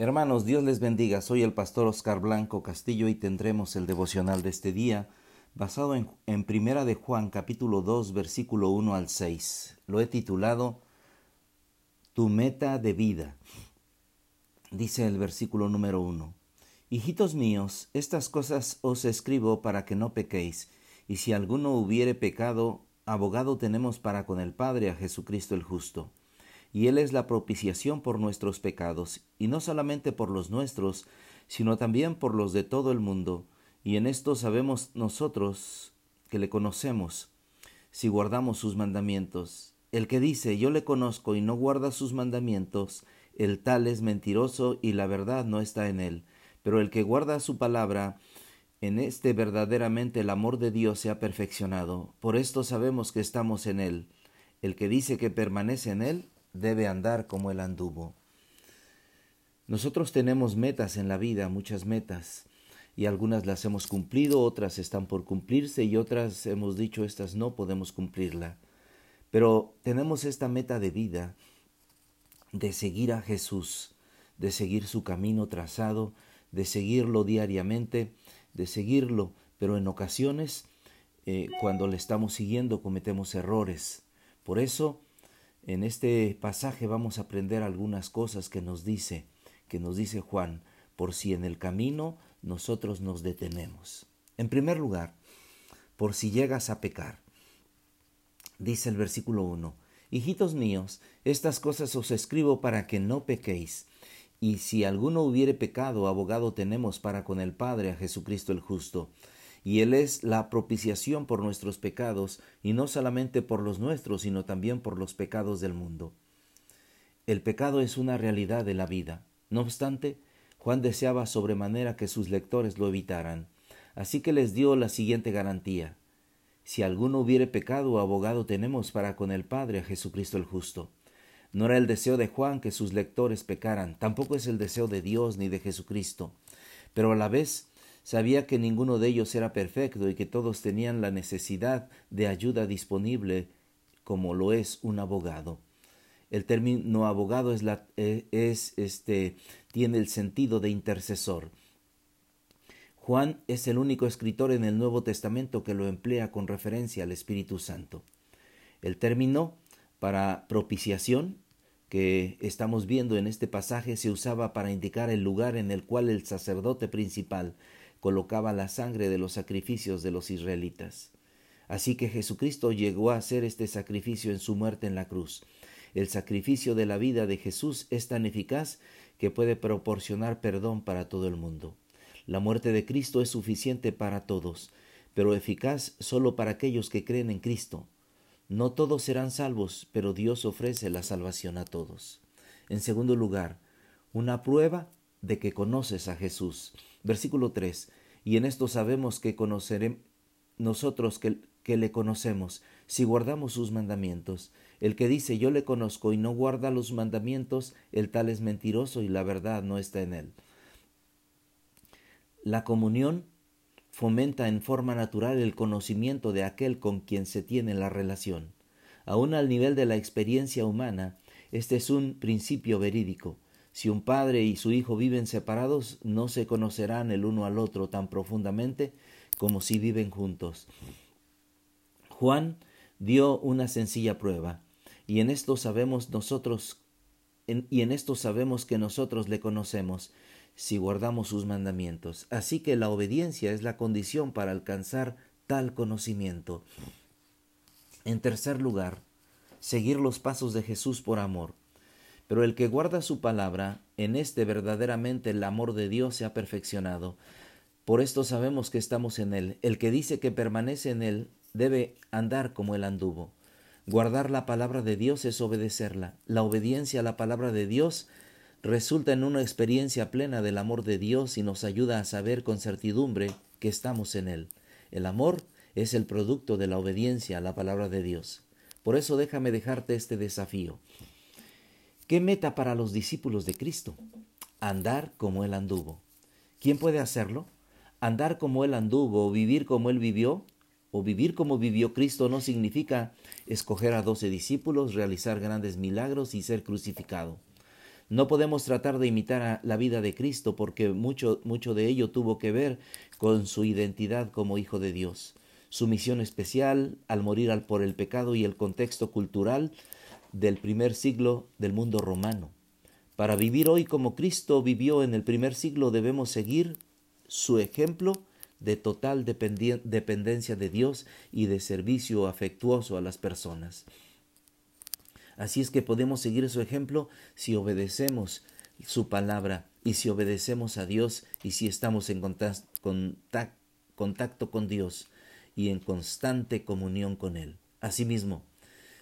Hermanos, Dios les bendiga. Soy el pastor Oscar Blanco Castillo y tendremos el devocional de este día basado en, Primera de Juan capítulo 2 versículo 1 al 6. Lo he titulado Tu meta de vida. Dice el versículo número 1. Hijitos míos, estas cosas os escribo para que no pequéis, y si alguno hubiere pecado, abogado tenemos para con el Padre a Jesucristo el justo y Él es la propiciación por nuestros pecados, y no solamente por los nuestros, sino también por los de todo el mundo, y en esto sabemos nosotros que le conocemos, si guardamos sus mandamientos. El que dice yo le conozco y no guarda sus mandamientos, el tal es mentiroso y la verdad no está en él. Pero el que guarda su palabra, en este verdaderamente el amor de Dios se ha perfeccionado. Por esto sabemos que estamos en él. El que dice que permanece en él, debe andar como él anduvo. Nosotros tenemos metas en la vida, muchas metas, y algunas las hemos cumplido, otras están por cumplirse y otras hemos dicho estas no podemos cumplirla. Pero tenemos esta meta de vida de seguir a Jesús, de seguir su camino trazado, de seguirlo diariamente, de seguirlo, pero en ocasiones eh, cuando le estamos siguiendo cometemos errores. Por eso en este pasaje vamos a aprender algunas cosas que nos dice, que nos dice Juan, por si en el camino nosotros nos detenemos. En primer lugar, por si llegas a pecar. Dice el versículo 1, Hijitos míos, estas cosas os escribo para que no pequéis. Y si alguno hubiere pecado, abogado tenemos para con el Padre a Jesucristo el justo y Él es la propiciación por nuestros pecados, y no solamente por los nuestros, sino también por los pecados del mundo. El pecado es una realidad de la vida. No obstante, Juan deseaba sobremanera que sus lectores lo evitaran, así que les dio la siguiente garantía. Si alguno hubiere pecado, abogado tenemos para con el Padre a Jesucristo el justo. No era el deseo de Juan que sus lectores pecaran, tampoco es el deseo de Dios ni de Jesucristo, pero a la vez Sabía que ninguno de ellos era perfecto y que todos tenían la necesidad de ayuda disponible como lo es un abogado. El término abogado es, la, e, es este tiene el sentido de intercesor. Juan es el único escritor en el Nuevo Testamento que lo emplea con referencia al Espíritu Santo. El término para propiciación que estamos viendo en este pasaje se usaba para indicar el lugar en el cual el sacerdote principal colocaba la sangre de los sacrificios de los israelitas. Así que Jesucristo llegó a hacer este sacrificio en su muerte en la cruz. El sacrificio de la vida de Jesús es tan eficaz que puede proporcionar perdón para todo el mundo. La muerte de Cristo es suficiente para todos, pero eficaz solo para aquellos que creen en Cristo. No todos serán salvos, pero Dios ofrece la salvación a todos. En segundo lugar, una prueba de que conoces a Jesús. Versículo 3. Y en esto sabemos que conoceremos nosotros que, le conocemos, si guardamos sus mandamientos. El que dice yo le conozco y no guarda los mandamientos, el tal es mentiroso y la verdad no está en él. La comunión fomenta en forma natural el conocimiento de aquel con quien se tiene la relación. Aun al nivel de la experiencia humana, este es un principio verídico. Si un padre y su hijo viven separados, no se conocerán el uno al otro tan profundamente como si viven juntos. Juan dio una sencilla prueba, y en esto sabemos nosotros y en esto sabemos que nosotros le conocemos si guardamos sus mandamientos. Así que la obediencia es la condición para alcanzar tal conocimiento. En tercer lugar, seguir los pasos de Jesús por amor. Pero el que guarda su palabra, en este verdaderamente el amor de Dios se ha perfeccionado. Por esto sabemos que estamos en Él. El que dice que permanece en Él debe andar como Él anduvo. Guardar la palabra de Dios es obedecerla. La obediencia a la palabra de Dios resulta en una experiencia plena del amor de Dios y nos ayuda a saber con certidumbre que estamos en Él. El amor es el producto de la obediencia a la palabra de Dios. Por eso déjame dejarte este desafío. ¿Qué meta para los discípulos de Cristo? Andar como Él anduvo. ¿Quién puede hacerlo? Andar como Él anduvo o vivir como Él vivió o vivir como vivió Cristo no significa escoger a doce discípulos, realizar grandes milagros y ser crucificado. No podemos tratar de imitar la vida de Cristo porque mucho, mucho de ello tuvo que ver con su identidad como Hijo de Dios, su misión especial al morir por el pecado y el contexto cultural del primer siglo del mundo romano. Para vivir hoy como Cristo vivió en el primer siglo debemos seguir su ejemplo de total dependencia de Dios y de servicio afectuoso a las personas. Así es que podemos seguir su ejemplo si obedecemos su palabra y si obedecemos a Dios y si estamos en contacto con Dios y en constante comunión con Él. Asimismo,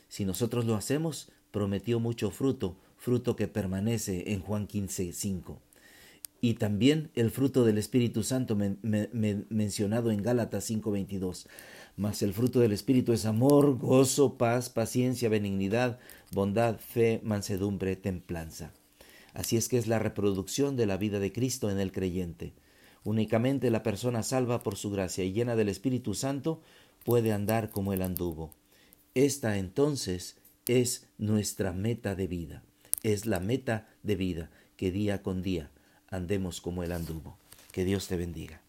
si nosotros lo hacemos, prometió mucho fruto, fruto que permanece en Juan 15, 5. Y también el fruto del Espíritu Santo mencionado en Gálatas 5:22. Mas el fruto del Espíritu es amor, gozo, paz, paciencia, benignidad, bondad, fe, mansedumbre, templanza. Así es que es la reproducción de la vida de Cristo en el creyente. Únicamente la persona salva por su gracia y llena del Espíritu Santo puede andar como él anduvo. Esta entonces es nuestra meta de vida. Es la meta de vida que día con día andemos como él anduvo. Que Dios te bendiga.